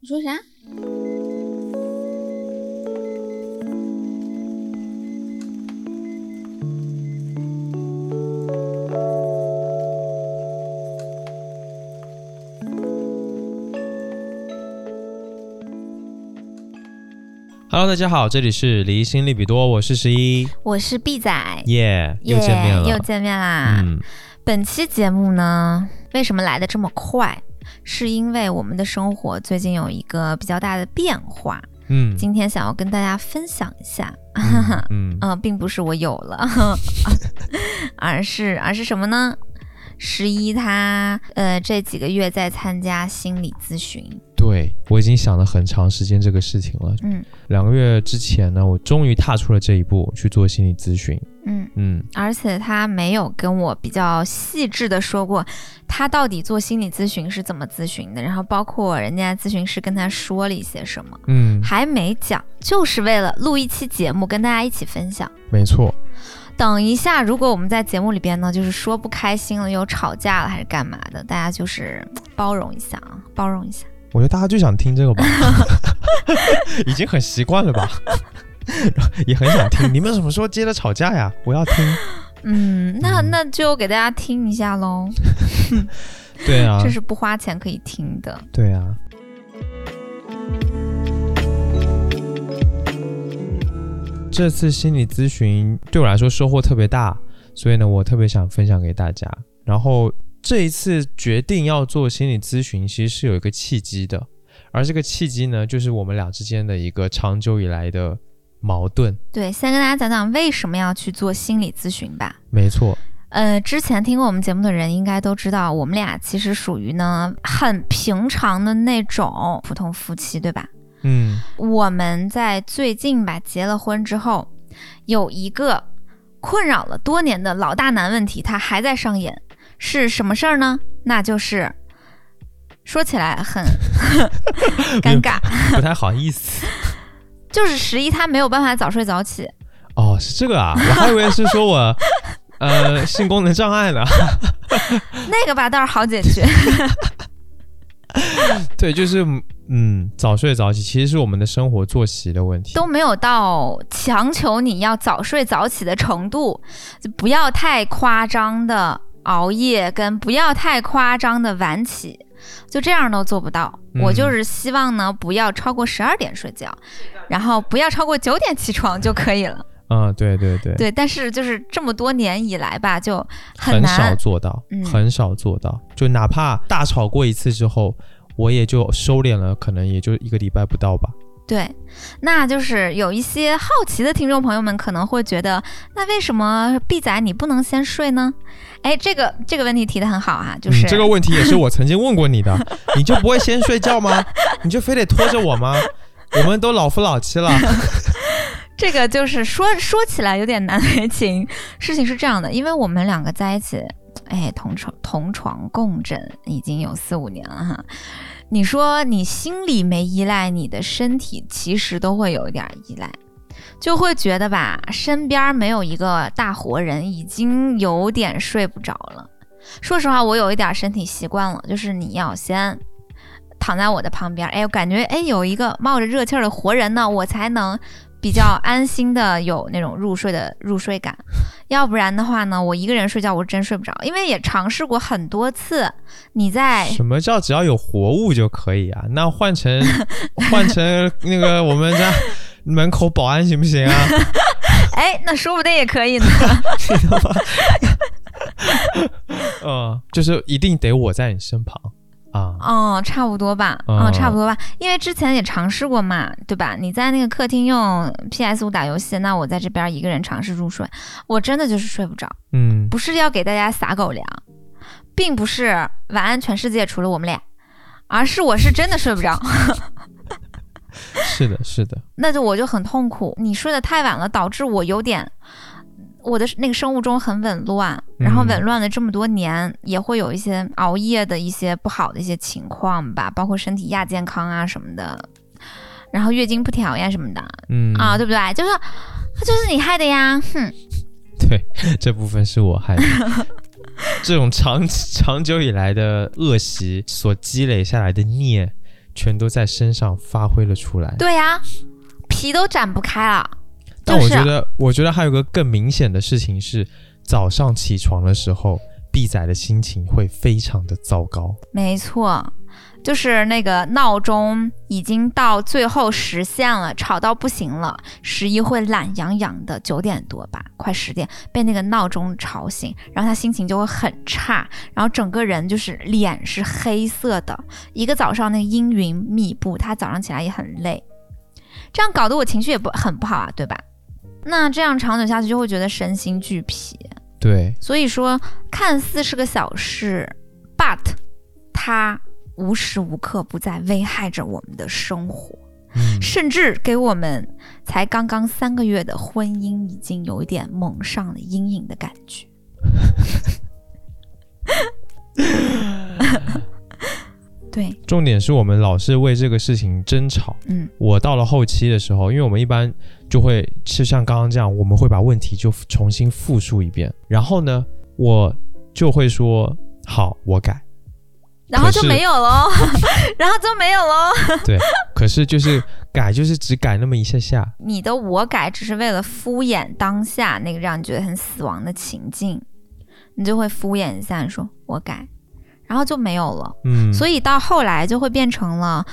你说啥？Hello，大家好，这里是离心利比多，我是十一，我是 B 仔，耶、又见面了，又见面啦。嗯，本期节目呢，为什么来的这么快？是因为我们的生活最近有一个比较大的变化，嗯今天想要跟大家分享一下。嗯嗯 呃，并不是我有了，而是而是什么呢？十一他呃这几个月在参加心理咨询，对我已经想了很长时间这个事情了。嗯两个月之前呢，我终于踏出了这一步去做心理咨询。嗯，嗯。而且他没有跟我比较细致的说过他到底做心理咨询是怎么咨询的，然后包括人家咨询师跟他说了一些什么，嗯，还没讲，就是为了录一期节目跟大家一起分享。没错，等一下，如果我们在节目里边呢，就是说不开心了，又吵架了，还是干嘛的，大家就是包容一下啊，包容一下。我觉得大家就想听这个吧，已经很习惯了吧，也很想听。你们什么时候接着吵架呀？我要听。嗯，那嗯那就给大家听一下喽，对啊这，是不花钱可以听的。对啊。这次心理咨询对我来说收获特别大，所以呢，我特别想分享给大家。然后这一次决定要做心理咨询，其实是有一个契机的，而这个契机呢，就是我们俩之间的一个长久以来的矛盾。对，先跟大家讲讲为什么要去做心理咨询吧。没错，呃，之前听过我们节目的人应该都知道，我们俩其实属于呢很平常的那种普通夫妻，对吧？嗯我们在最近吧结了婚之后，有一个困扰了多年的老大难问题，它还在上演，是什么事儿呢？那就是说起来很 尴尬，不太好意思。就是十一他没有办法早睡早起。哦，是这个啊，我还以为是说我呃性功能障碍呢。那个吧倒是好解决，对，就是嗯，早睡早起其实是我们的生活作息的问题。都没有到强求你要早睡早起的程度，就不要太夸张的熬夜，跟不要太夸张的晚起，就这样都做不到。嗯我就是希望呢，不要超过十二点睡觉，然后不要超过九点起床就可以了。嗯，对对对，对，但是就是这么多年以来吧，就很少难。做到，嗯很少做到。就哪怕大吵过一次之后，我也就收敛了，可能也就一个礼拜不到吧。对，那就是有一些好奇的听众朋友们可能会觉得，那为什么 B 仔你不能先睡呢？哎，这个这个问题提的很好啊、就是、嗯、这个问题也是我曾经问过你的，你就不会先睡觉吗？你就非得拖着我吗？我们都老夫老妻了，这个就是说说起来有点难为情。事情是这样的，因为我们两个在一起，哎，同床同床共枕已经有四五年了哈。你说你心里没依赖，你的身体其实都会有一点依赖，就会觉得吧，身边没有一个大活人，已经有点睡不着了。说实话，我有一点身体习惯了，就是你要先躺在我的旁边，哎，我感觉哎有一个冒着热气儿的活人呢，我才能比较安心的有那种入睡的入睡感。要不然的话呢，我一个人睡觉我真睡不着，因为也尝试过很多次。你在什么叫只要有活物就可以啊？那换成 换成那个我们家门口保安行不行啊？哎，那说不定也可以呢。嗯，就是一定得我在你身旁啊。哦，差不多吧，嗯哦，差不多吧，因为之前也尝试过嘛，对吧？你在那个客厅用 PS 五打游戏，那我在这边一个人尝试入睡，我真的就是睡不着。嗯，不是要给大家撒狗粮，并不是晚安全世界除了我们俩，而是我是真的睡不着，是的，是的，那就我就很痛苦。你睡得太晚了，导致我有点。我的那个生物钟很紊乱，然后嗯紊乱了这么多年，也会有一些熬夜的一些不好的一些情况吧，包括身体亚健康啊什么的，然后月经不调呀什么的、嗯啊，对不对？就是就是你害的呀，哼，对，这部分是我害的。这种长长久以来的恶习所积累下来的孽，全都在身上发挥了出来。对呀、皮都展不开了。但我觉得，我觉得还有个更明显的事情是，早上起床的时候，毕仔的心情会非常的糟糕。没错，就是那个闹钟已经到最后实现了，吵到不行了。十一会懒洋洋的，九点多吧，快十点被那个闹钟吵醒，然后他心情就会很差，然后整个人就是脸是黑色的，一个早上那个阴云密布，他早上起来也很累，这样搞得我情绪也不很不好啊，对吧？那这样长久下去就会觉得身心俱疲。对，所以说，看似是个小事，but 它无时无刻不在危害着我们的生活，嗯，甚至给我们才刚刚三个月的婚姻已经有一点蒙上了阴影的感觉。对，重点是我们老是为这个事情争吵。嗯我到了后期的时候，因为我们一般就会是像刚刚这样，我们会把问题就重新复述一遍，然后呢，我就会说好，我改。然后就没有喽，然后就没有喽。可是就是改，就是只改那么一下下。你的我改只是为了敷衍当下那个让你觉得很死亡的情境，你就会敷衍一下，你说我改，然后就没有了。嗯，所以到后来就会变成了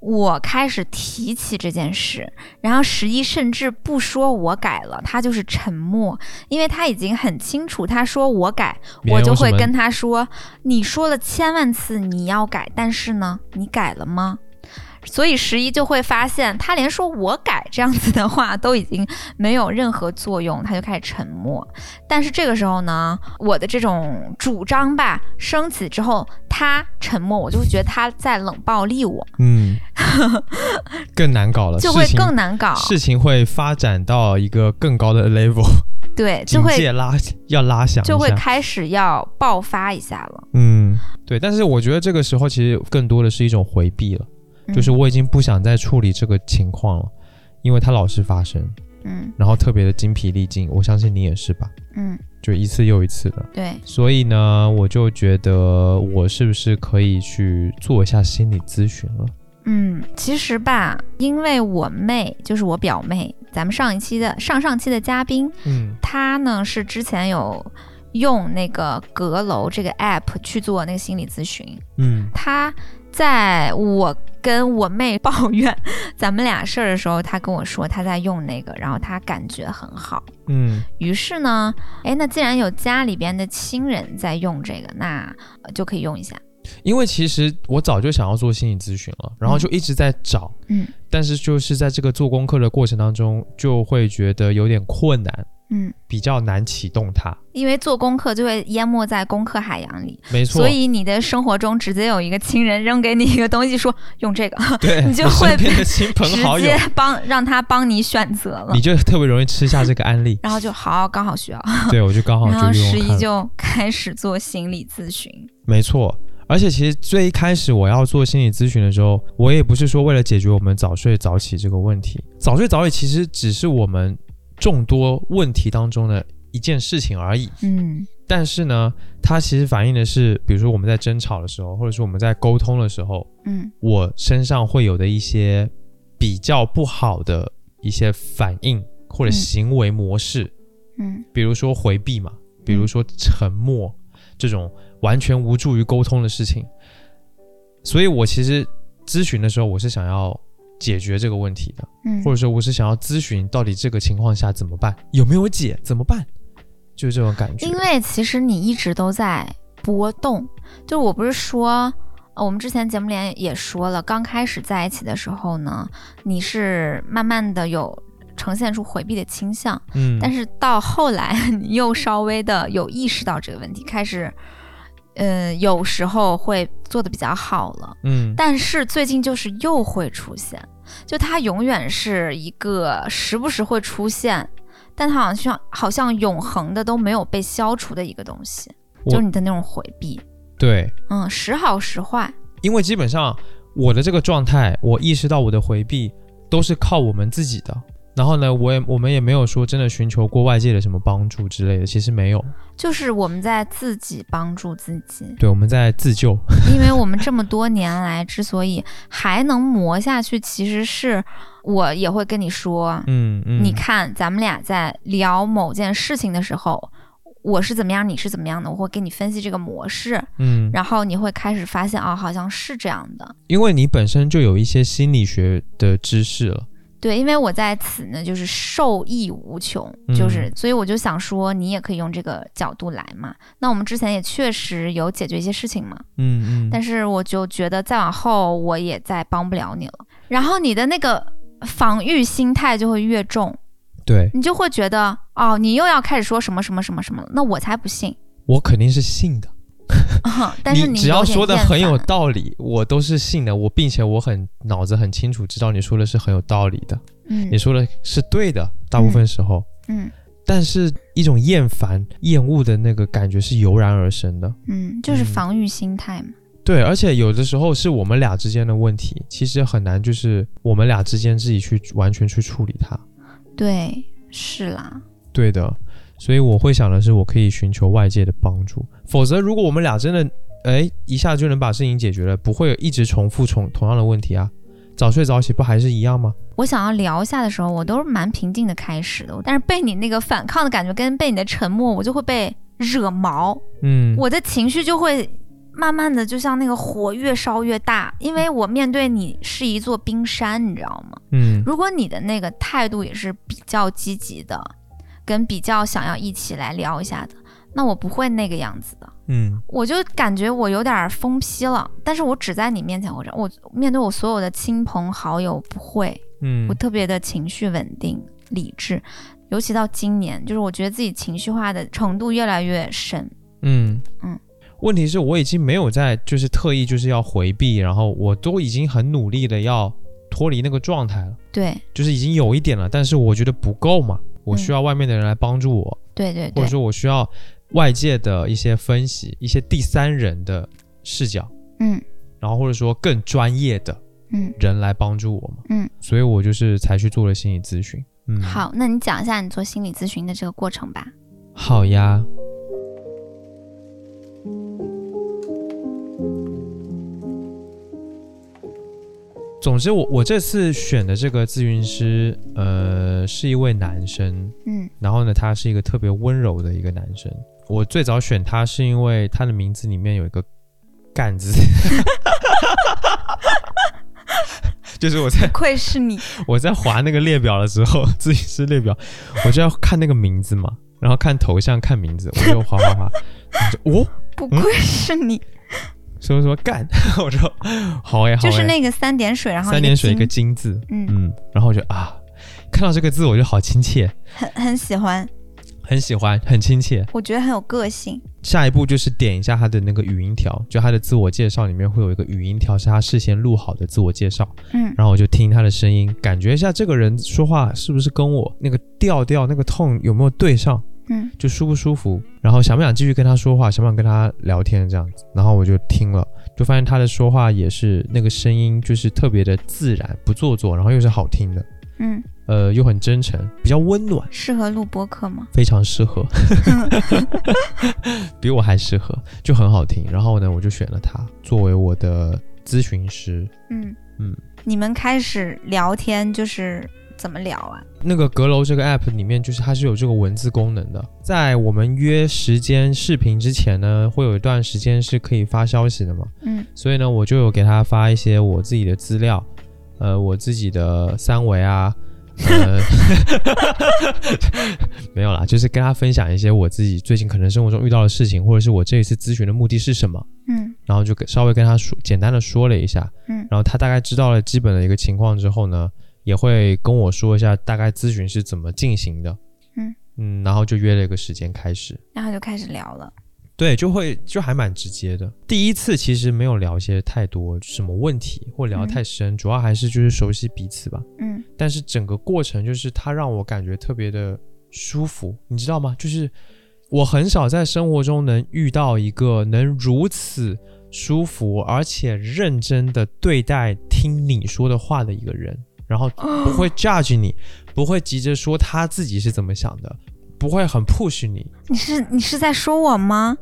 我开始提起这件事，然后十一甚至不说我改了，他就是沉默，因为他已经很清楚，他说我改，我就会跟他说，你说了千万次你要改，但是呢，你改了吗？所以十一就会发现，他连说我改这样子的话都已经没有任何作用，他就开始沉默。但是这个时候呢，我的这种主张吧升起之后，他沉默，我就会觉得他在冷暴力我，嗯，更难搞了，就会更难搞。事情会发展到一个更高的 level，对，就警会戒拉要拉响就会开始要爆发一下了。嗯，对。但是我觉得这个时候其实更多的是一种回避了，就是嗯我已经不想再处理这个情况了，因为它老是发生，嗯然后特别的精疲力尽。我相信你也是吧？嗯，就一次又一次的。对，所以呢，我就觉得我是不是可以去做一下心理咨询了？嗯，其实吧，因为我妹就是我表妹，咱们上一期的上上期的嘉宾，嗯她呢是之前有用那个阁楼这个 app 去做那个心理咨询，嗯她在我跟我妹抱怨咱们俩事儿的时候，她跟我说她在用那个，然后她感觉很好。嗯于是呢，哎，那既然有家里边的亲人在用这个，那呃就可以用一下。因为其实我早就想要做心理咨询了，然后就一直在找，嗯但是就是在这个做功课的过程当中，就会觉得有点困难，嗯，比较难启动它。因为做功课就会淹没在功课海洋里，没错，所以你的生活中直接有一个亲人扔给你一个东西，说用这个，对 你就会 变得亲朋直好友接，帮让他帮你选择了 你，就特别容易吃下这个案例。然后就好刚好需要，对，我就刚好就用十一。就开始做心理咨询。没错，而且其实最一开始我要做心理咨询的时候，我也不是说为了解决我们早睡早起这个问题，早睡早起其实只是我们众多问题当中的一件事情而已。嗯。但是呢，它其实反映的是，比如说我们在争吵的时候，或者说我们在沟通的时候，嗯。我身上会有的一些比较不好的一些反应或者嗯。行为模式，嗯。比如说回避嘛，比如说沉默这种完全无助于沟通的事情。所以我其实咨询的时候，我是想要解决这个问题的，嗯。或者说我是想要咨询到底这个情况下怎么办，有没有解，怎么办，就是这种感觉。因为其实你一直都在波动，就是我不是说，呃我们之前节目里也说了，刚开始在一起的时候呢，你是慢慢的有呈现出回避的倾向，嗯，但是到后来你又稍微的有意识到这个问题，开始，呃，有时候会做的比较好了，嗯。但是最近就是又会出现，就它永远是一个时不时会出现，但它好像好像永恒的都没有被消除的一个东西，就是你的那种回避，对，嗯，时好时坏，因为基本上我的这个状态，我意识到我的回避都是靠我们自己的。然后呢，我也我们也没有说真的寻求过外界的什么帮助之类的，其实没有。就是我们在自己帮助自己，对，我们在自救。因为我们这么多年来之所以还能磨下去，其实是我也会跟你说，嗯嗯，你看咱们俩在聊某件事情的时候，我是怎么样，你是怎么样的，我会给你分析这个模式，嗯，然后你会开始发现啊，好像是这样的。因为你本身就有一些心理学的知识了。对，因为我在此呢，就是受益无穷，就是，所以我就想说，你也可以用这个角度来嘛。那我们之前也确实有解决一些事情嘛，嗯嗯，但是我就觉得再往后我也再帮不了你了。然后你的那个防御心态就会越重，对你就会觉得哦，你又要开始说什么什么什么什么了，那我才不信。我肯定是信的。但是你只要说的很有道道理，我都是信的。我并且我很脑子很清楚，知道你说的是很有道理的，嗯，你说的是对的，大部分时候，嗯，但是一种厌烦、厌恶的那个感觉是油然而生的，嗯，就是防御心态嘛。对，而且有的时候是我们俩之间的问题，其实很难，就是我们俩之间自己去完全去处理它。对，是啦。对的。所以我会想的是，我可以寻求外界的帮助。否则，如果我们俩真的，哎，一下就能把事情解决了，不会一直重复重同样的问题啊。早睡早起不还是一样吗？我想要聊一下的时候，我都是蛮平静的开始的，但是被你那个反抗的感觉跟被你的沉默，我就会被惹毛。嗯，我的情绪就会慢慢的，就像那个火越烧越大，因为我面对你是一座冰山，你知道吗？嗯，如果你的那个态度也是比较积极的。跟比较想要一起来聊一下的，那我不会那个样子的，嗯，我就感觉我有点疯批了，但是我只在你面前会这样我面对我所有的亲朋好友不会，嗯，我特别的情绪稳定理智，尤其到今年，就是我觉得自己情绪化的程度越来越深，嗯。嗯，问题是我已经没有在就是特意就是要回避，然后我都已经很努力的要脱离那个状态了，对，就是已经有一点了，但是我觉得不够嘛。我需要外面的人来帮助我，对对，或者说我需要外界的一些分析，一些第三人的视角，嗯，然后或者说更专业的嗯人来帮助我嘛，嗯，所以我就是才去做了心理咨询。嗯，好，那你讲一下你做心理咨询的这个过程吧。好呀。总之，我我这次选的这个咨询师，呃，是一位男生，嗯，然后呢，他是一个特别温柔的一个男生。我最早选他是因为他的名字里面有一个“干”字，就是我在愧是你，我在划那个列表的时候，自己是列表，我就要看那个名字嘛，然后看头像，看名字，我就划划划，哦，不愧是你。什么什么干，我说好呀，好就是那个三点水，然后三点水一个金字，嗯嗯，然后我就啊，看到这个字我就好亲切，很很喜欢，很喜欢，很亲切，我觉得很有个性。下一步就是点一下他的那个语音条，就他的自我介绍里面会有一个语音条，是他事先录好的自我介绍，嗯，然后我就听他的声音，感觉一下这个人说话是不是跟我那个调调、那个 tone 有没有对上。嗯，就舒不舒服，然后想不想继续跟他说话，想不想跟他聊天这样子，然后我就听了，就发现他的说话也是那个声音，就是特别的自然，不做作，然后又是好听的，嗯，呃，又很真诚，比较温暖，适合录播客吗？非常适合，比我还适合，就很好听。然后呢，我就选了他作为我的咨询师。嗯嗯，你们开始聊天就是。怎么聊啊？那个阁楼这个 app 里面，就是它是有这个文字功能的。在我们约时间视频之前呢，会有一段时间是可以发消息的嘛。嗯。所以呢，我就有给他发一些我自己的资料，呃，我自己的三维啊，呃，没有啦，就是跟他分享一些我自己最近可能生活中遇到的事情，或者是我这一次咨询的目的是什么。嗯。然后就稍微跟他说，简单的说了一下。嗯。然后他大概知道了基本的一个情况之后呢。也会跟我说一下大概咨询是怎么进行的，嗯嗯，然后就约了一个时间开始，然后就开始聊了，对，就会就还蛮直接的。第一次其实没有聊些太多什么问题，或聊太深，主要还是就是熟悉彼此吧，嗯。但是整个过程就是他让我感觉特别的舒服，你知道吗？就是我很少在生活中能遇到一个能如此舒服而且认真的对待听你说的话的一个人。然后不会 judge 你，不会急着说他自己是怎么想的，不会很 push 你。你是你是在说我吗？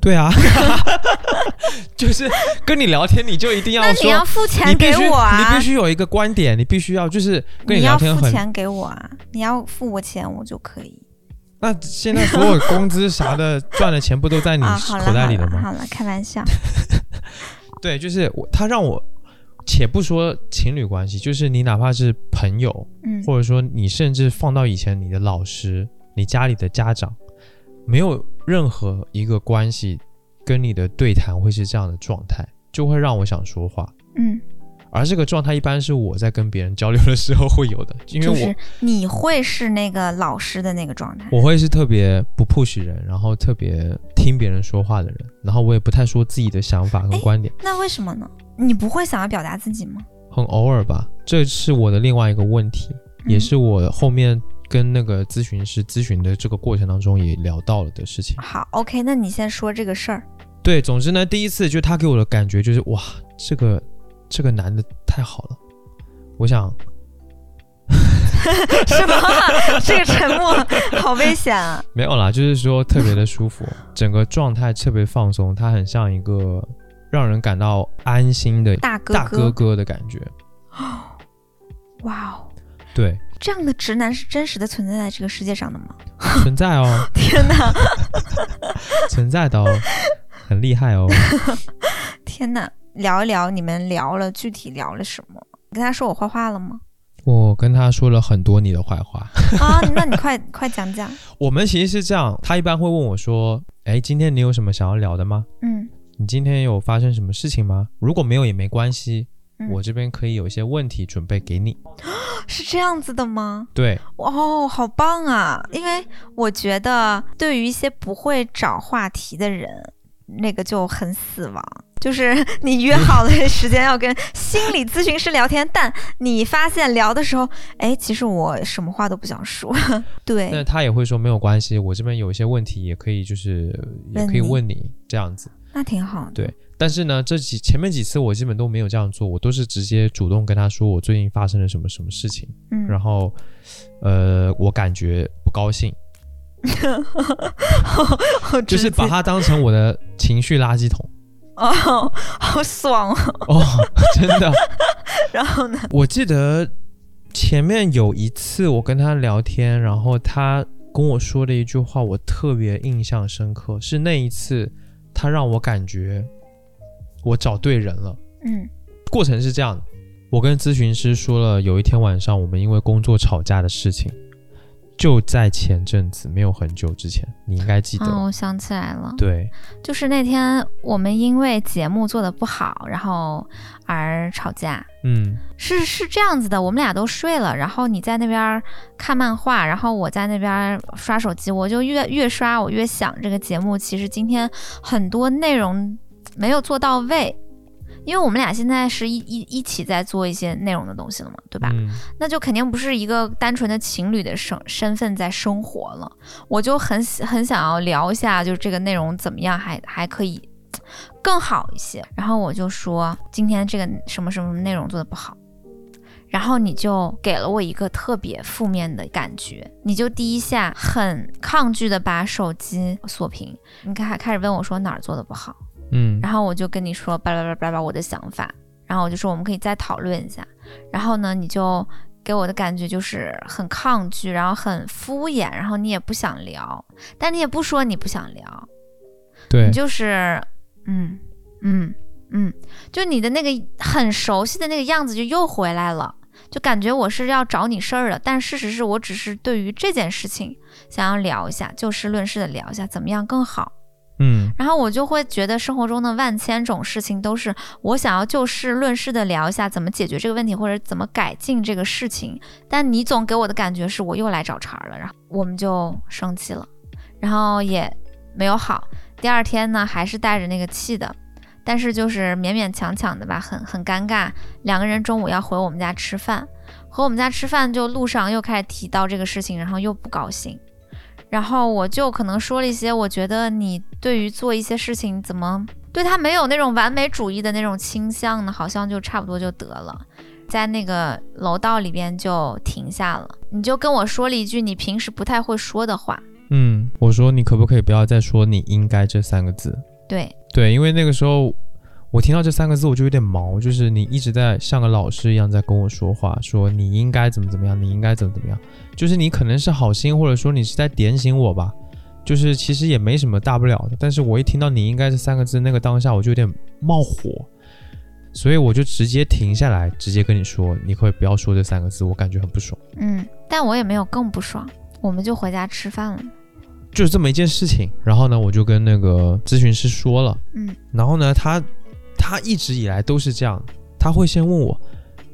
对啊，就是跟你聊天，你就一定要说，那你要付钱给我啊！你必须有一个观点，你必须要就是跟你聊天很。付钱给我啊！你要付我钱，我就可以那现在所有工资啥的赚的钱不都在你口袋里好了吗？好了，开玩笑。对，就是我，他让我，且不说情侣关系，就是你哪怕是朋友，嗯或者说你甚至放到以前你的老师、你家里的家长，没有任何一个关系跟你的对谈会是这样的状态，就会让我想说话。嗯，而这个状态一般是我在跟别人交流的时候会有的，因为我、就是你会是那个老师的那个状态。我会是特别不 push 人，然后特别听别人说话的人，然后我也不太说自己的想法跟哎观点，那为什么呢？你不会想要表达自己吗？很偶尔吧。这是我的另外一个问题，也嗯是我后面跟那个咨询师咨询的这个过程当中也聊到了的事情。好，OK，那你先说这个事儿。对，总之呢，第一次就他给我的感觉就是哇，这个这个男的太好了，我想 什么？这个沉默好危险啊！没有啦，就是说特别的舒服，整个状态特别放松，他很像一个让人感到安心的大哥大哥哥的感觉。哇哦，对，这样的直男是真实的存在在这个世界上的吗？存在哦，天哪，存在的哦，很厉害哦。天哪！聊一聊，你们聊了具体聊了什么？跟他说我坏话了吗？我跟他说了很多你的坏话。啊，那你快快讲讲。我们其实是这样，他一般会问我说：“哎，今天你有什么想要聊的吗？嗯你今天有发生什么事情吗？如果没有也没关系，嗯我这边可以有一些问题准备给你。是这样子的吗？对，哦，好棒啊！因为我觉得对于一些不会找话题的人，那个就很死亡。就是你约好了时间要跟心理咨询师聊天，但你发现聊的时候，哎，其实我什么话都不想说。对那对，他也会说没有关系，我这边有一些问题也可以，就是也可以问你问你这样子。那挺好的。对，但是呢，这几前面几次我基本都没有这样做，我都是直接主动跟他说我最近发生了什么什么事情，嗯，然后呃，我感觉不高兴，就是把它当成我的情绪垃圾桶。哦，好爽哦。哦，真的。然后呢？我记得前面有一次我跟他聊天，然后他跟我说的一句话，我特别印象深刻，是那一次他让我感觉我找对人了。嗯过程是这样的，我跟咨询师说了，有一天晚上我们因为工作吵架的事情，就在前阵子，没有很久之前，你应该记得。哦，我想起来了。对，就是那天我们因为节目做的不好，然后而吵架。嗯，是是这样子的，我们俩都睡了，然后你在那边看漫画，然后我在那边刷手机，我就越越刷我越想这个节目其实今天很多内容没有做到位，因为我们俩现在是一一一起在做一些内容的东西了嘛，对吧？嗯那就肯定不是一个单纯的情侣的身身份在生活了。我就很喜很想要聊一下，就是这个内容怎么样还还可以更好一些。然后我就说今天这个什么什么内容做的不好，然后你就给了我一个特别负面的感觉，你就第一下很抗拒的把手机锁屏，你开开始问我说哪儿做的不好。嗯然后我就跟你说巴拉巴拉巴拉我的想法，然后我就说我们可以再讨论一下。然后呢，你就给我的感觉就是很抗拒，然后很敷衍，然后你也不想聊，但你也不说你不想聊，对你，就是嗯嗯嗯，就你的那个很熟悉的那个样子就又回来了。就感觉我是要找你事儿的，但事实是我只是对于这件事情想要聊一下，就事论事的聊一下，怎么样更好。嗯然后我就会觉得生活中的万千种事情都是我想要就事论事的聊一下怎么解决这个问题或者怎么改进这个事情，但你总给我的感觉是我又来找茬了，然后我们就生气了，然后也没有好。第二天呢，还是带着那个气的，但是就是勉勉强强的吧，很很尴尬。两个人中午要回我们家吃饭，回我们家吃饭就路上又开始提到这个事情，然后又不高兴。然后我就可能说了一些，我觉得你对于做一些事情怎么对他没有那种完美主义的那种倾向呢？好像就差不多就得了。在那个楼道里边就停下了，你就跟我说了一句你平时不太会说的话。嗯，我说你可不可以不要再说“你应该”这三个字？对，对，因为那个时候我听到这三个字我就有点毛，就是你一直在像个老师一样在跟我说话，说你应该怎么怎么样，你应该怎么怎么样，就是你可能是好心，或者说你是在点醒我吧，就是其实也没什么大不了的，但是我一听到“你应该”这三个字，那个当下我就有点冒火，所以我就直接停下来，直接跟你说，你可以不要说这三个字，我感觉很不爽。嗯，但我也没有更不爽，我们就回家吃饭了。就是这么一件事情，然后呢，我就跟那个咨询师说了，嗯，然后呢，他他一直以来都是这样，他会先问我，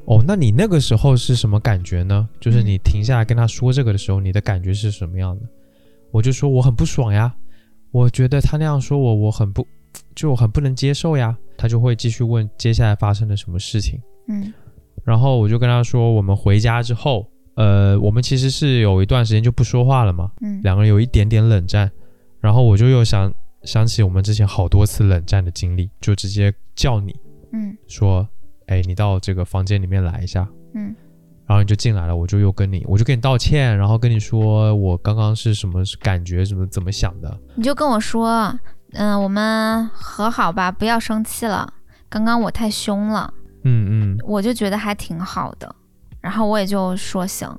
哦，那你那个时候是什么感觉呢？就是你停下来跟他说这个的时候，你的感觉是什么样的？我就说我很不爽呀，我觉得他那样说我，我很不，就很不能接受呀。他就会继续问接下来发生了什么事情，嗯然后我就跟他说，我们回家之后，呃，我们其实是有一段时间就不说话了嘛，嗯两个人有一点点冷战，然后我就又想想起我们之前好多次冷战的经历，就直接叫你嗯。说，哎，你到这个房间里面来一下，嗯。然后你就进来了，我就又跟你，我就跟你道歉，然后跟你说我刚刚是什么感觉，怎么怎么想的，你就跟我说，嗯、我们和好吧，不要生气了。刚刚我太凶了，嗯嗯，我就觉得还挺好的，然后我也就说行，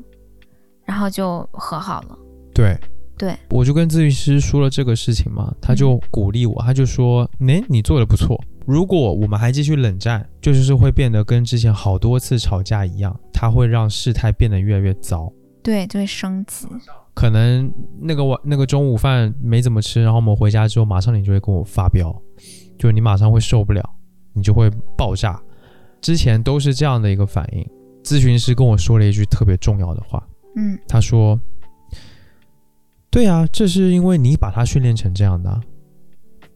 然后就和好了。对。对，我就跟咨询师说了这个事情嘛，他就鼓励我，他就说，哎，你做的不错，如果我们还继续冷战，就是会变得跟之前好多次吵架一样，它会让事态变得越来越糟。对，就会升级。可能那个晚那个中午饭没怎么吃，然后我们回家之后，马上你就会跟我发飙，就是你马上会受不了，你就会爆炸。之前都是这样的一个反应。咨询师跟我说了一句特别重要的话，嗯他说：“对啊，这是因为你把他训练成这样的啊。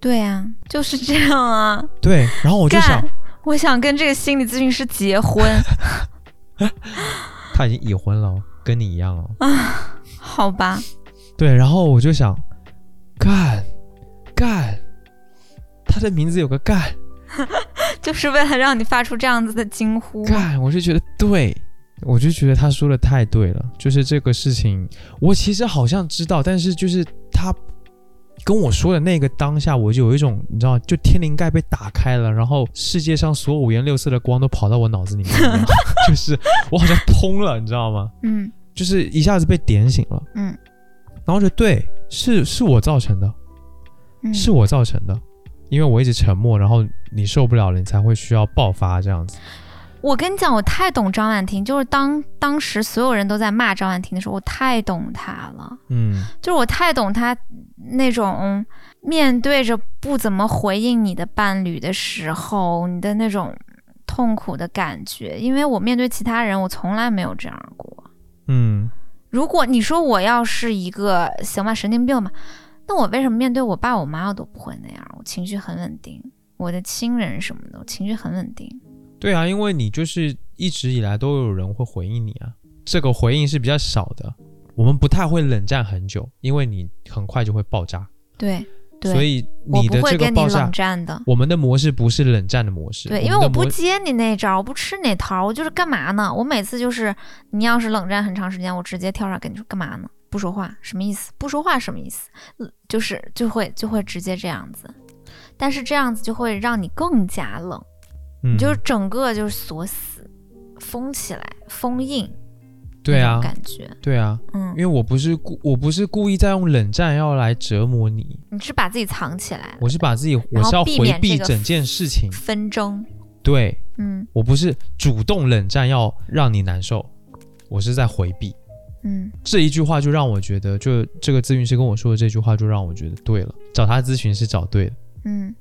对呀、就是这样啊。”对，然后我就想，，我想跟这个心理咨询师结婚，他已经已婚了哦，跟你一样哦。好吧？对，然后我就想，干干，他的名字有个干。就是为了让你发出这样子的惊呼。干，我就觉得对，我就觉得他说的太对了，就是这个事情，我其实好像知道，但是就是他跟我说的那个当下，我就有一种你知道，就天灵盖被打开了，然后世界上所有五颜六色的光都跑到我脑子里面 就是我好像通了，你知道吗？嗯就是一下子被点醒了，嗯然后就对，是是我造成的，嗯，是我造成的。因为我一直沉默，然后你受不了了，你才会需要爆发这样子。我跟你讲，我太懂张婉婷，就是当当时所有人都在骂张婉婷的时候，我太懂她了，嗯就是我太懂她那种面对着不怎么回应你的伴侣的时候，你的那种痛苦的感觉。因为我面对其他人，我从来没有这样过。嗯如果你说我要是一个行吧神经病吧，那我为什么面对我爸我妈我都不会那样？我情绪很稳定，我的亲人什么的，我情绪很稳定。对啊，因为你就是一直以来都有人会回应你啊，这个回应是比较少的。我们不太会冷战很久，因为你很快就会爆炸，对对，所以你的会跟你冷这个爆炸，战的。我们的模式不是冷战的模式。对，因为我不接你那招，我不吃那套，我就是干嘛呢？我每次就是你要是冷战很长时间，我直接跳出来跟你说干嘛呢？不说话什么意思？不说话什么意思？呃就是就会就会直接这样子，但是这样子就会让你更加冷，嗯。你就是整个就是锁死、封起来、封印，对啊，感觉，对啊，嗯。因，为我不是故我不是故意在用冷战要来折磨你，你是把自己藏起来了，我是把自己我是要回避整件事情，纷争，对。嗯。我不是主动冷战要让你难受，我是在回避。嗯。这一句话就让我觉得，就这个咨询师跟我说的这句话就让我觉得对了，找他咨询是找对了。嗯，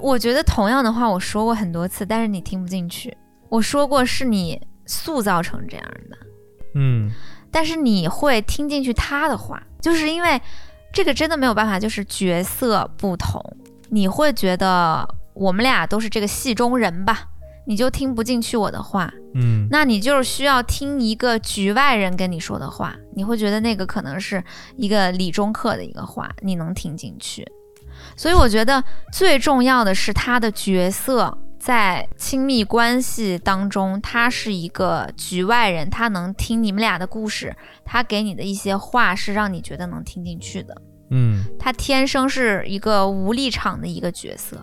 我觉得同样的话我说过很多次，但是你听不进去。我说过是你塑造成这样的，嗯。但是你会听进去他的话，就是因为这个真的没有办法，就是角色不同，你会觉得我们俩都是这个戏中人吧，你就听不进去我的话，嗯。那你就是需要听一个局外人跟你说的话，你会觉得那个可能是一个理中客的一个话，你能听进去。所以我觉得最重要的是他的角色在亲密关系当中，他是一个局外人，他能听你们俩的故事，他给你的一些话是让你觉得能听进去的。嗯他天生是一个无立场的一个角色，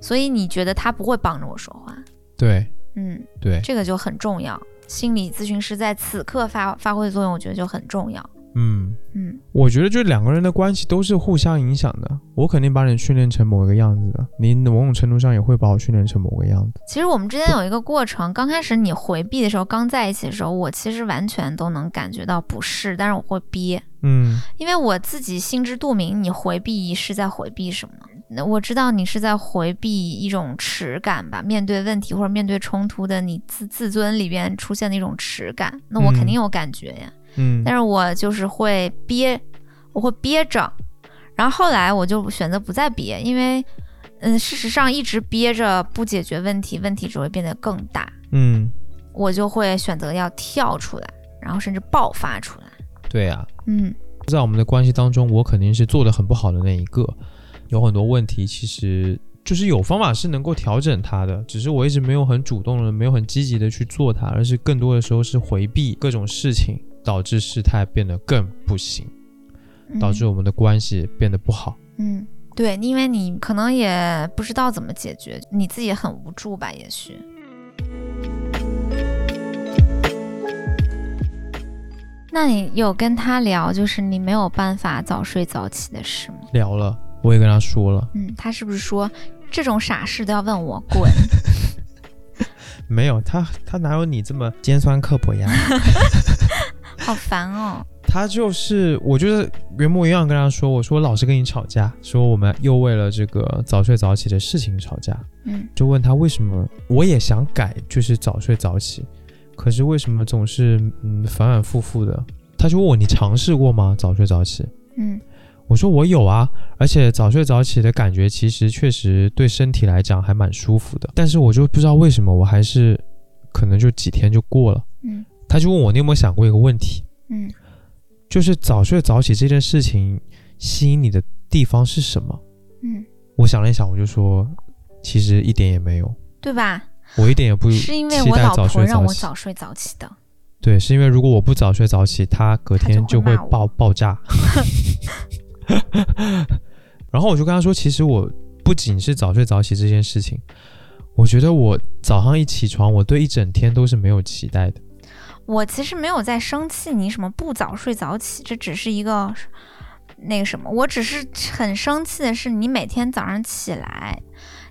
所以你觉得他不会帮着我说话。对嗯，对，这个就很重要。心理咨询师在此刻发发挥的作用，我觉得就很重要。嗯。嗯我觉得就两个人的关系都是互相影响的。我肯定把你训练成某一个样子的，你某种程度上也会把我训练成某个样子。其实我们之间有一个过程，刚开始你回避的时候，刚在一起的时候，我其实完全都能感觉到不适，但是我会憋，嗯因为我自己心知肚明，你回避是在回避什么。那我知道你是在回避一种耻感吧，面对问题或者面对冲突的你自自尊里边出现的一种耻感，那我肯定有感觉呀。嗯但是我就是会憋，我会憋着，然后后来我就选择不再憋，因为，嗯，事实上一直憋着不解决问题，问题只会变得更大，嗯，我就会选择要跳出来，然后甚至爆发出来。对呀、嗯。在我们的关系当中，我肯定是做的很不好的那一个，有很多问题其实就是有方法是能够调整它的，只是我一直没有很主动的、没有很积极的去做它，而是更多的时候是回避各种事情，导致事态变得更不行，嗯导致我们的关系变得不好。嗯，对，因为你可能也不知道怎么解决，你自己也很无助吧，也许。那你有跟他聊，就是你没有办法早睡早起的事吗？聊了，我也跟他说了，嗯，他是不是说这种傻事都要问我滚？没有他，他哪有你这么尖酸刻薄呀？好烦哦。他就是，我就是原模原样跟他说，我说我老是跟你吵架，说我们又为了这个早睡早起的事情吵架，嗯就问他为什么，我也想改，就是早睡早起，可是为什么总是嗯反反复复的？他就问我你尝试过吗？早睡早起？嗯我说我有啊，而且早睡早起的感觉其实确实对身体来讲还蛮舒服的，但是我就不知道为什么我还是可能就几天就过了。嗯他就问我你有没有想过一个问题，嗯就是早睡早起这件事情吸引你的地方是什么？嗯，我想了一想，我就说其实一点也没有，对吧？我一点也不是因为我老婆。让我早睡早起的。对，是因为如果我不早睡早起，他隔天就会爆爆炸。然后我就跟他说，其实我不仅是早睡早起这件事情，我觉得我早上一起床，我对一整天都是没有期待的。我其实没有在生气你什么不早睡早起，这只是一个那个什么，我只是很生气的是你每天早上起来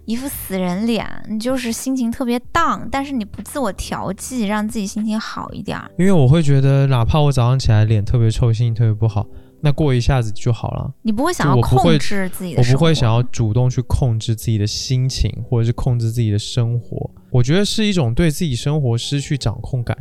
一副死人脸，你就是心情特别荡，但是你不自我调剂，让自己心情好一点儿。因为我会觉得，哪怕我早上起来脸特别臭，心情特别不好，那过一下子就好了。你不会想要控制自己的我不会想要主动去控制自己的心情，或者是控制自己的生活。我觉得是一种对自己生活失去掌控感。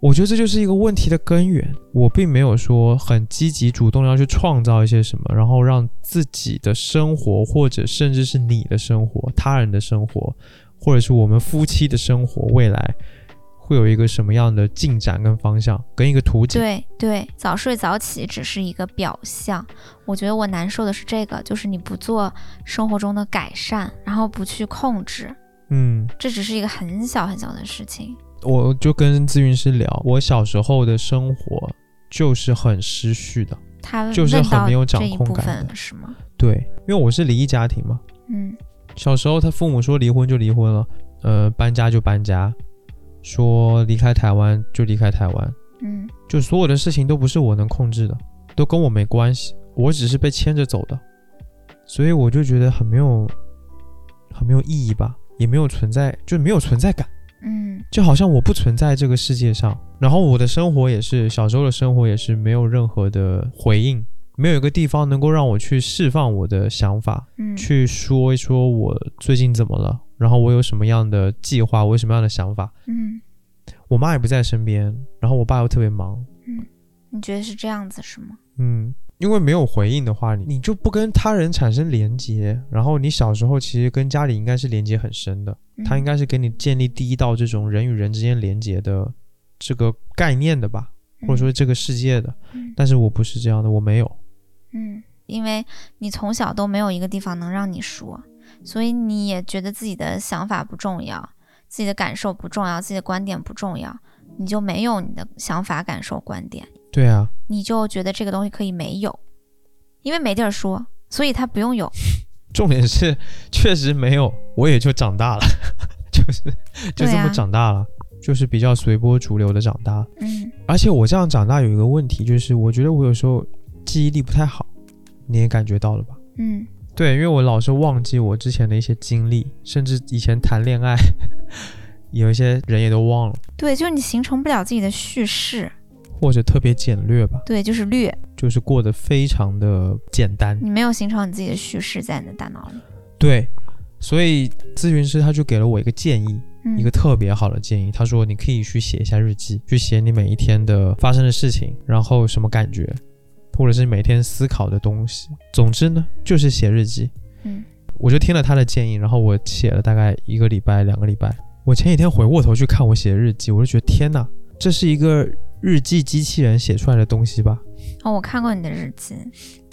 我觉得这就是一个问题的根源。我并没有说很积极主动要去创造一些什么，然后让自己的生活，或者甚至是你的生活、他人的生活，或者是我们夫妻的生活，未来会有一个什么样的进展跟方向，跟一个图景。对对，早睡早起只是一个表象。我觉得我难受的是这个，就是你不做生活中的改善，然后不去控制，嗯，这只是一个很小很小的事情。我就跟咨询师聊，我小时候的生活就是很失序的。他就是很没有掌控感的是吗？对，因为我是离异家庭嘛，嗯小时候他父母说离婚就离婚了，呃，搬家就搬家，说离开台湾就离开台湾，嗯就所有的事情都不是我能控制的，都跟我没关系，我只是被牵着走的，所以我就觉得很没有，很没有意义吧，也没有存在，就没有存在感。嗯。就好像我不存在这个世界上，然后我的生活也是小时候的生活也是没有任何的回应，没有一个地方能够让我去释放我的想法，嗯，去说一说我最近怎么了，然后我有什么样的计划，我有什么样的想法。嗯，我妈也不在身边，然后我爸又特别忙，嗯你觉得是这样子是吗？嗯，因为没有回应的话，你你就不跟他人产生连接，然后你小时候其实跟家里应该是连接很深的，他应该该是给你建立第一道这种人与人之间连接的这个概念的吧，或者说这个世界的。嗯但是我不是这样的，我没有。嗯，因为你从小都没有一个地方能让你说，所以你也觉得自己的想法不重要，自己的感受不重要，自己的观点不重要，你就没有你的想法、感受、观点，对啊，你就觉得这个东西可以没有，因为没地儿说，所以它不用有。重点是确实没有，我也就长大了，就是就这么长大了，就是比较随波逐流的长大。嗯。而且我这样长大有一个问题，就是我觉得我有时候记忆力不太好，你也感觉到了吧？嗯。对，因为我老是忘记我之前的一些经历，甚至以前谈恋爱，有一些人也都忘了，对，就是你形成不了自己的叙事，或者特别简略吧，对，就是略，就是过得非常的简单。你没有形成你自己的叙事在你的大脑里。对，所以咨询师他就给了我一个建议，嗯，一个特别好的建议。他说你可以去写一下日记，去写你每一天的发生的事情，然后什么感觉，或者是每天思考的东西。总之呢，就是写日记。嗯我就听了他的建议，然后我写了大概一个礼拜、两个礼拜。我前几天回过头去看我写的日记，我就觉得天哪，这是一个日记机器人写出来的东西吧？哦，我看过你的日记，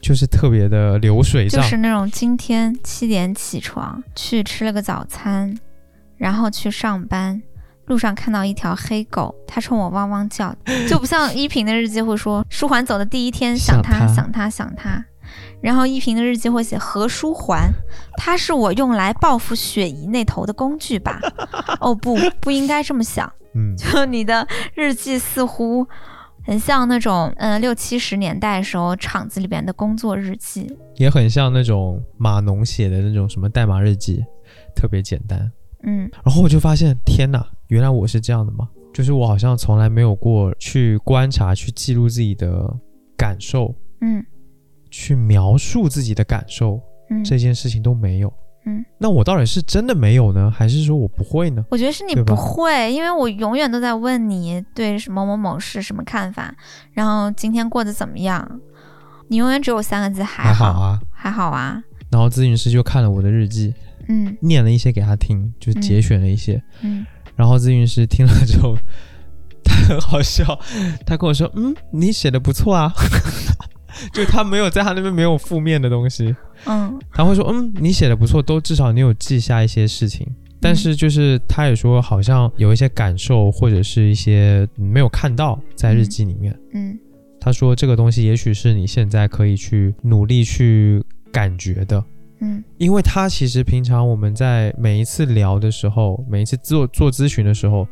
就是特别的流水账。就是那种今天七点起床去吃了个早餐，然后去上班，路上看到一条黑狗，它冲我汪汪叫，就不像依萍的日记会说舒缓走的第一天想他想他想他想他，然后依萍的日记会写何书桓，他是我用来报复雪姨那头的工具吧？哦不，不应该这么想。嗯，就你的日记似乎很像那种，嗯，六七十年代时候厂子里边的工作日记。也很像那种码农写的那种什么代码日记，特别简单。嗯然后我就发现，天哪，原来我是这样的吗？就是我好像从来没有过去观察、去记录自己的感受，嗯去描述自己的感受，嗯，这件事情都没有。嗯，那我到底是真的没有呢，还是说我不会呢？我觉得是你不会，因为我永远都在问你对某某某事什么看法，然后今天过得怎么样？你永远只有三个字，还好啊。还好啊。然后咨询师就看了我的日记，嗯念了一些给他听，就节选了一些。嗯然后咨询师听了之后，他很好笑，他跟我说：“嗯，你写的不错啊。”就他没有在他那边没有负面的东西，嗯他会说：“嗯，你写的不错，都至少你有记下一些事情。”但是就是他也说，好像有一些感受或者是一些嗯没有看到在日记里面。嗯他说这个东西也许是你现在可以去努力去感觉的，嗯因为他其实平常我们在每一次聊的时候，每一次做做咨询的时候，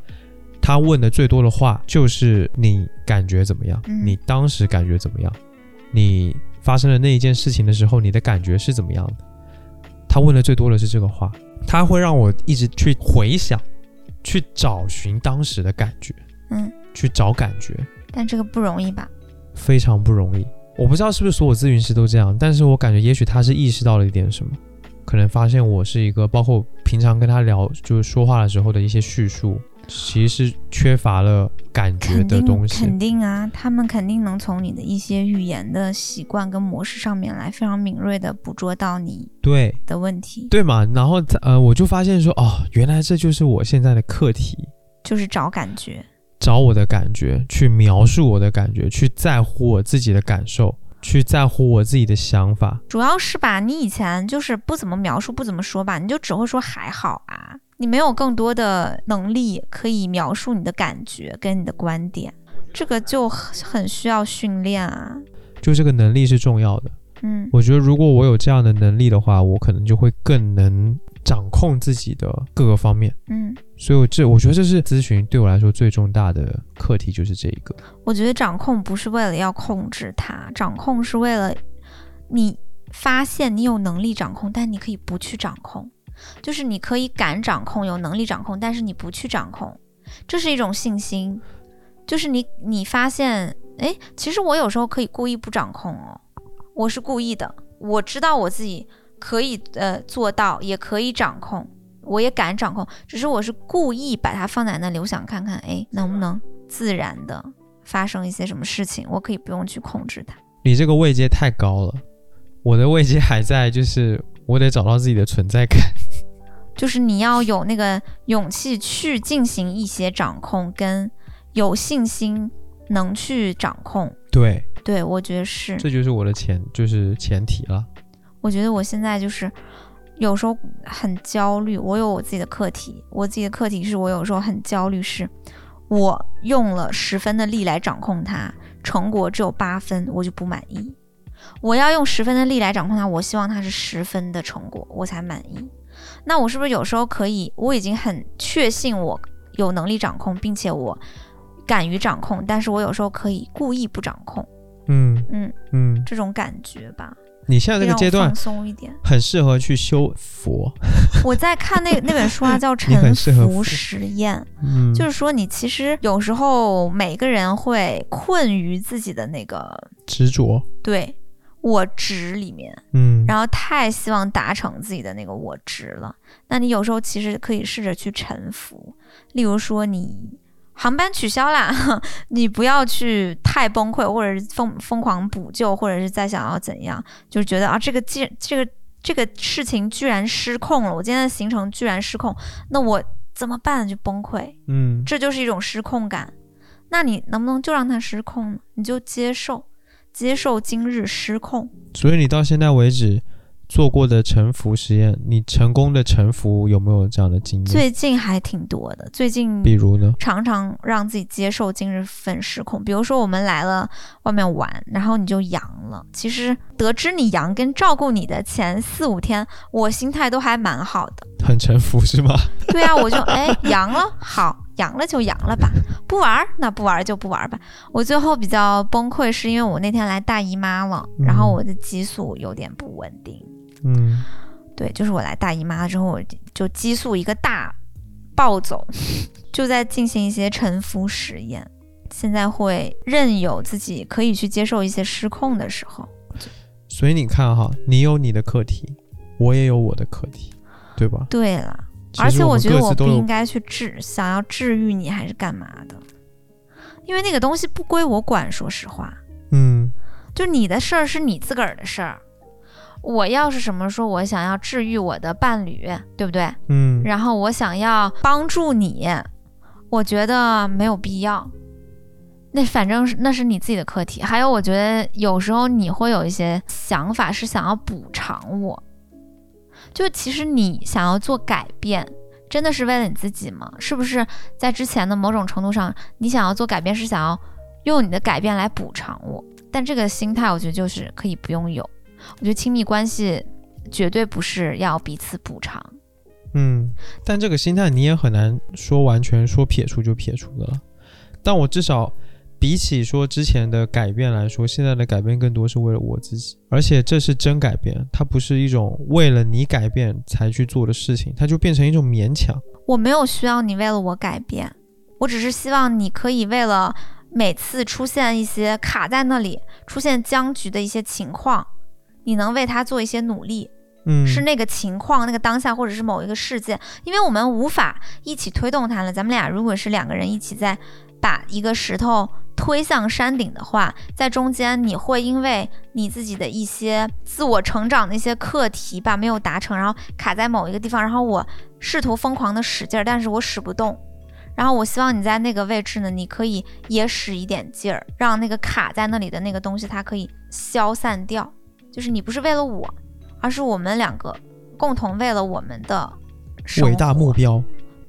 他问的最多的话就是你感觉怎么样？嗯你当时感觉怎么样？你发生了那一件事情的时候，你的感觉是怎么样的？他问的最多的是这个话，他会让我一直去回想，去找寻当时的感觉，嗯，去找感觉，但这个不容易吧？非常不容易。我不知道是不是所有咨询师都这样，但是我感觉也许他是意识到了一点什么，可能发现我是一个，包括平常跟他聊就是说话的时候的一些叙述，其实是缺乏了感觉的东西。肯定啊，他们肯定能从你的一些语言的习惯跟模式上面来非常敏锐的捕捉到你对的问题，对嘛？然后呃，我就发现说，哦，原来这就是我现在的课题，就是找感觉。找我的感觉，去描述我的感觉，去在乎我自己的感受，去在乎我自己的想法。主要是吧，你以前就是不怎么描述，不怎么说吧，你就只会说还好啊，你没有更多的能力可以描述你的感觉跟你的观点，这个就很很需要训练啊。就这个能力是重要的。嗯我觉得如果我有这样的能力的话，我可能就会更能掌控自己的各个方面。嗯，所以我这我觉得这是咨询对我来说最重大的课题，就是这一个。我觉得掌控不是为了要控制它，掌控是为了你发现你有能力掌控，但你可以不去掌控，就是你可以敢掌控，有能力掌控，但是你不去掌控，这是一种信心。就是你你发现，哎，其实我有时候可以故意不掌控哦，我是故意的，我知道我自己可以呃做到，也可以掌控，我也敢掌控，只是我是故意把它放在那里，我想看看，哎，能不能自然的发生一些什么事情，我可以不用去控制它。你这个位阶太高了，我的位阶还在，就是我得找到自己的存在感。就是你要有那个勇气去进行一些掌控，跟有信心能去掌控。对，对我觉得是，这就是我的前就是前提了。我觉得我现在就是有时候很焦虑，我有我自己的课题，我自己的课题是我有时候很焦虑，是我用了十分的力来掌控它，成果只有八分，我就不满意。我要用十分的力来掌控它，我希望它是十分的成果，我才满意。那我是不是有时候可以？我已经很确信我有能力掌控，并且我敢于掌控，但是我有时候可以故意不掌控。嗯嗯嗯，这种感觉吧。你现在这个阶段放松一点，很适合去修佛。我在看那那本书啊，叫《沉浮实验》，嗯，就是说你其实有时候每个人会困于自己的那个执着，对我值里面，嗯，然后太希望达成自己的那个我值了。那你有时候其实可以试着去臣服，例如说你。航班取消啦，你不要去太崩溃，或者是疯疯狂补救，或者是再想要怎样，就是觉得啊，这个既这个这个事情居然失控了，我今天的行程居然失控，那我怎么办？就崩溃，嗯，这就是一种失控感。那你能不能就让它失控呢？你就接受，接受今日失控。所以你到现在为止。做过的沉浮实验，你成功的沉浮有没有这样的经验？最近还挺多的。最近，比如呢？常常让自己接受今日份失控。比如说，我们来了外面玩，然后你就阳了。其实得知你阳跟照顾你的前四五天，我心态都还蛮好的。很沉浮是吗？对啊，我就哎阳了，好阳了就阳了吧，不玩那不玩就不玩吧。我最后比较崩溃，是因为我那天来大姨妈了，然后我的激素有点不稳定。嗯，对，就是我来大姨妈之后，我就激素一个大暴走，就在进行一些沉浮实验。现在会任由自己可以去接受一些失控的时候。所以你看哈，你有你的课题，我也有我的课题，对吧？对了，而且我觉得我不应该去治，想要治愈你还是干嘛的？因为那个东西不归我管，说实话。嗯，就你的事儿是你自个儿的事儿。我要是什么说，我想要治愈我的伴侣，对不对？嗯。然后我想要帮助你，我觉得没有必要。那反正是那是你自己的课题。还有，我觉得有时候你会有一些想法是想要补偿我，就其实你想要做改变，真的是为了你自己吗？是不是在之前的某种程度上，你想要做改变是想要用你的改变来补偿我？但这个心态，我觉得就是可以不用有。我觉得亲密关系绝对不是要彼此补偿，嗯，但这个心态你也很难说完全说撇除就撇除的了。但我至少比起说之前的改变来说，现在的改变更多是为了我自己，而且这是真改变，它不是一种为了你改变才去做的事情，它就变成一种勉强。我没有需要你为了我改变，我只是希望你可以为了每次出现一些卡在那里、出现僵局的一些情况。你能为他做一些努力，嗯，是那个情况、那个当下，或者是某一个事件，因为我们无法一起推动它了。咱们俩如果是两个人一起在把一个石头推向山顶的话，在中间你会因为你自己的一些自我成长的一些课题吧没有达成，然后卡在某一个地方，然后我试图疯狂的使劲儿，但是我使不动。然后我希望你在那个位置呢，你可以也使一点劲儿，让那个卡在那里的那个东西它可以消散掉。就是你不是为了我，而是我们两个共同为了我们的伟大目标。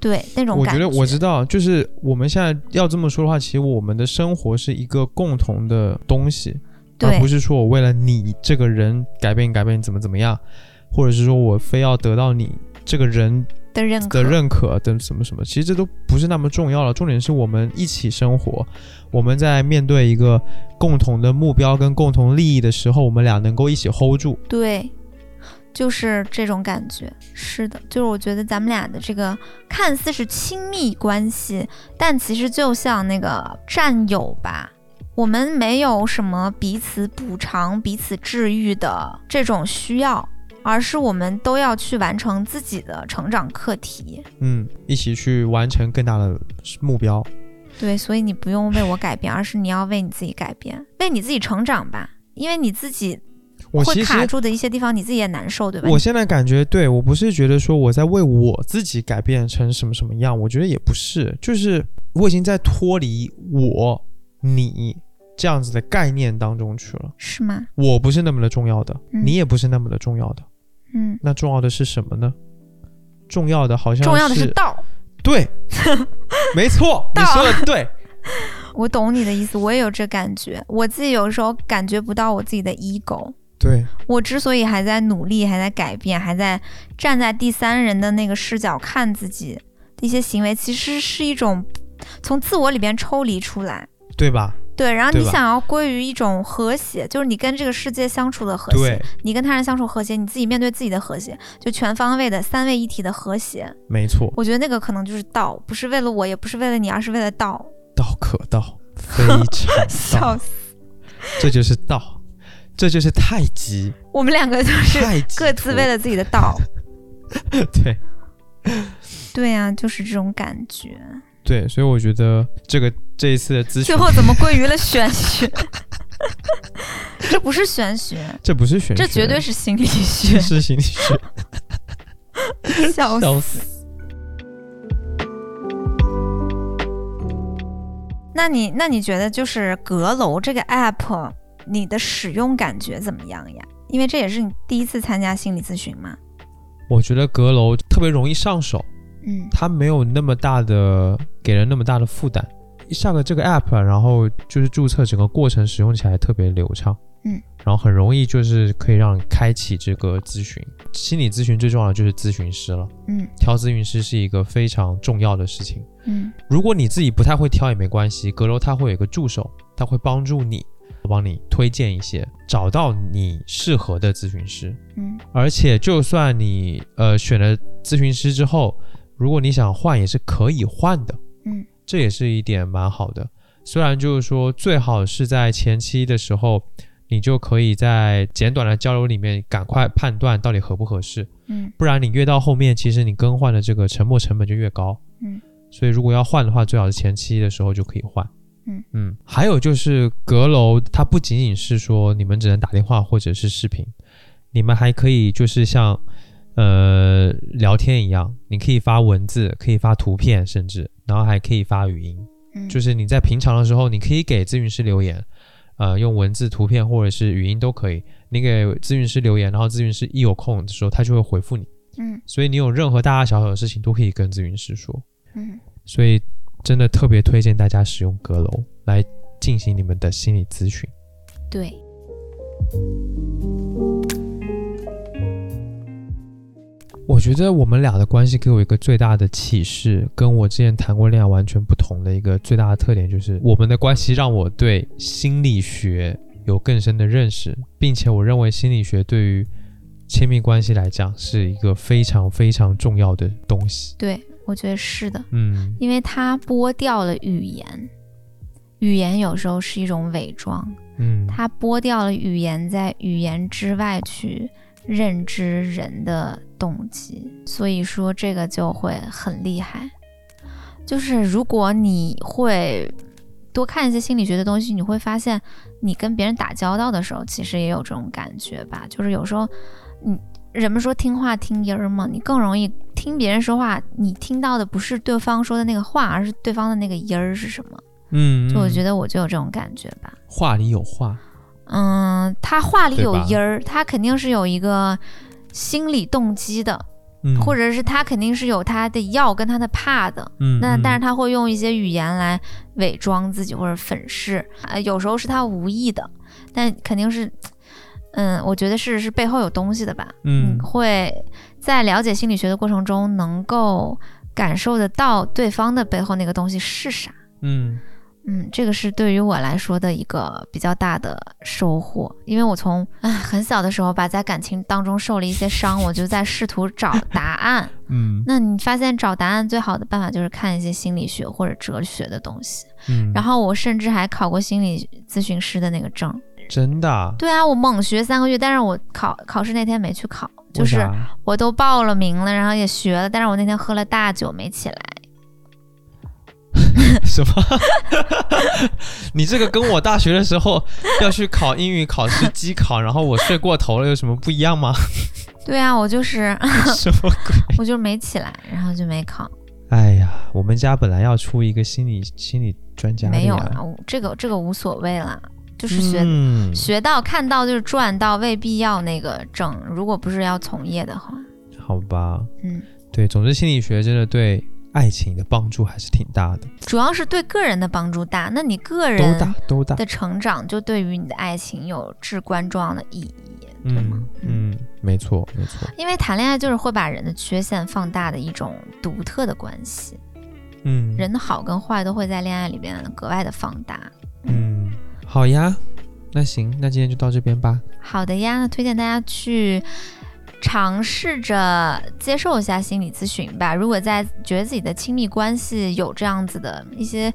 对那种感觉，我觉得我知道，就是我们现在要这么说的话，其实我们的生活是一个共同的东西，而不是说我为了你这个人改变改变怎么怎么样，或者是说我非要得到你这个人。的认的认可的什么什么，其实这都不是那么重要了。重点是我们一起生活，我们在面对一个共同的目标跟共同利益的时候，我们俩能够一起 hold 住。对，就是这种感觉。是的，就是我觉得咱们俩的这个看似是亲密关系，但其实就像那个战友吧。我们没有什么彼此补偿、彼此治愈的这种需要。而是我们都要去完成自己的成长课题，嗯，一起去完成更大的目标。对，所以你不用为我改变，而是你要为你自己改变，为你自己成长吧。因为你自己会卡住的一些地方，你自己也难受，对吧？我现在感觉，对我不是觉得说我在为我自己改变成什么什么样，我觉得也不是，就是我已经在脱离我、你这样子的概念当中去了，是吗？我不是那么的重要的，你也不是那么的重要的。嗯，那重要的是什么呢？重要的好像重要的是道。对，没错，你说的 对。我懂你的意思，我也有这感觉。我自己有时候感觉不到我自己的 ego。对我之所以还在努力，还在改变，还在站在第三人的那个视角看自己的一些行为，其实是一种从自我里边抽离出来，对吧？对，然后你想要归于一种和谐，就是你跟这个世界相处的和谐，，你跟他人相处和谐，你自己面对自己的和谐，就全方位的三位一体的和谐。没错，我觉得那个可能就是道，不是为了我，也不是为了你，而是为了道。道可道，非常 笑道，死！这就是道，这就是太极，我们两个就是太极各自为了自己的道。对对呀、就是这种感觉。对，所以我觉得这个这一次的咨询最，后怎么归于了玄学？这不是玄学，这不是玄学，这绝对是心理学。是心理学，笑死！笑死。那你那你觉得就是阁楼这个 app，你的使用感觉怎么样呀？因为这也是你第一次参加心理咨询嘛。我觉得阁楼特别容易上手，嗯它没有那么大的给人那么大的负担。一上个这个 app，然后就是注册，整个过程使用起来特别流畅，嗯，然后很容易就是可以让你开启这个咨询。心理咨询最重要的就是咨询师了，嗯挑咨询师是一个非常重要的事情。嗯如果你自己不太会挑也没关系，阁楼它会有一个助手，他会帮助你，帮你推荐一些，找到你适合的咨询师。嗯而且就算你呃选了咨询师之后，如果你想换也是可以换的，嗯这也是一点蛮好的。虽然就是说最好是在前期的时候，你就可以在简短的交流里面赶快判断到底合不合适，嗯不然你越到后面，其实你更换的这个沉没成本就越高。嗯，所以如果要换的话，最好是前期的时候就可以换。嗯嗯，还有就是阁楼，它不仅仅是说你们只能打电话或者是视频，你们还可以就是像呃聊天一样，你可以发文字，可以发图片，甚至然后还可以发语音。嗯，就是你在平常的时候，你可以给咨询师留言，呃，用文字、图片或者是语音都可以。你给咨询师留言，然后咨询师一有空的时候，他就会回复你。嗯所以你有任何大大小小的事情都可以跟咨询师说。嗯所以真的特别推荐大家使用阁楼来进行你们的心理咨询。对。我觉得我们俩的关系给我一个最大的启示，跟我之前谈过恋爱完全不同的一个最大的特点，就是我们的关系让我对心理学有更深的认识，并且我认为心理学对于亲密关系来讲是一个非常非常重要的东西。对，我觉得是的，嗯，因为它剥掉了语言，语言有时候是一种伪装，嗯，它剥掉了语言在语言之外去认知人的动机，所以说这个就会很厉害。就是如果你会多看一些心理学的东西，你会发现你跟别人打交道的时候，其实也有这种感觉吧。就是有时候，你人们说听话听音儿嘛，你更容易听别人说话，你听到的不是对方说的那个话，而是对方的那个音儿是什么。嗯，就我觉得得我就有这种感觉吧。话里有话，嗯，他话里有音儿，他肯定是有一个心理动机的，嗯，或者是他肯定是有他的要跟他的怕的。嗯，那嗯但是他会用一些语言来伪装自己或者粉饰，呃，有时候是他无意的，但肯定是，嗯，我觉得是是背后有东西的吧。嗯会在了解心理学的过程中，能够感受得到对方的背后那个东西是啥。嗯嗯，这个是对于我来说的一个比较大的收获，因为我从啊很小的时候吧，在感情当中受了一些伤，我就在试图找答案。嗯 那你发现找答案最好的办法就是看一些心理学或者哲学的东西。嗯，然后我甚至还考过心理咨询师的那个证。真的啊对啊，我猛学三个月，但是我考考试那天没去考，就是我都报了名了，然后也学了，但是我那天喝了大酒没起来。什么？你这个跟我大学的时候要去考英语考试机考，然后我睡过头了，有什么不一样吗？对啊，我就是什么鬼？我就是没起来，然后就没考。哎呀，我们家本来要出一个心理心理专家没有啦，这个这个无所谓啦。就是学、嗯学到看到就是赚到，未必要那个证。如果不是要从业的话，好吧，嗯，对，总之心理学真的对爱情的帮助还是挺大的，主要是对个人的帮助大。那你个都人大都大。的成长，就对于你的爱情有至关重要的意义，对吗嗯？嗯，没错没错。因为谈恋爱就是会把人的缺陷放大的一种独特的关系，嗯，人的好跟坏都会在恋爱里边格外的放大。嗯，好呀，那行，那今天就到这边吧。好的呀，那推荐大家去尝试着接受一下心理咨询吧。如果在觉得自己的亲密关系有这样子的一些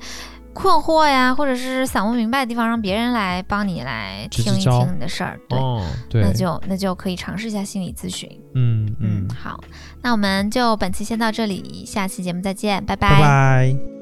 困惑呀，或者是想不明白的地方，让别人来帮你来听一听你的事儿，对。哦，对，那就那就可以尝试一下心理咨询，嗯嗯，嗯，好，那我们就本期先到这里，下期节目再见，拜拜拜。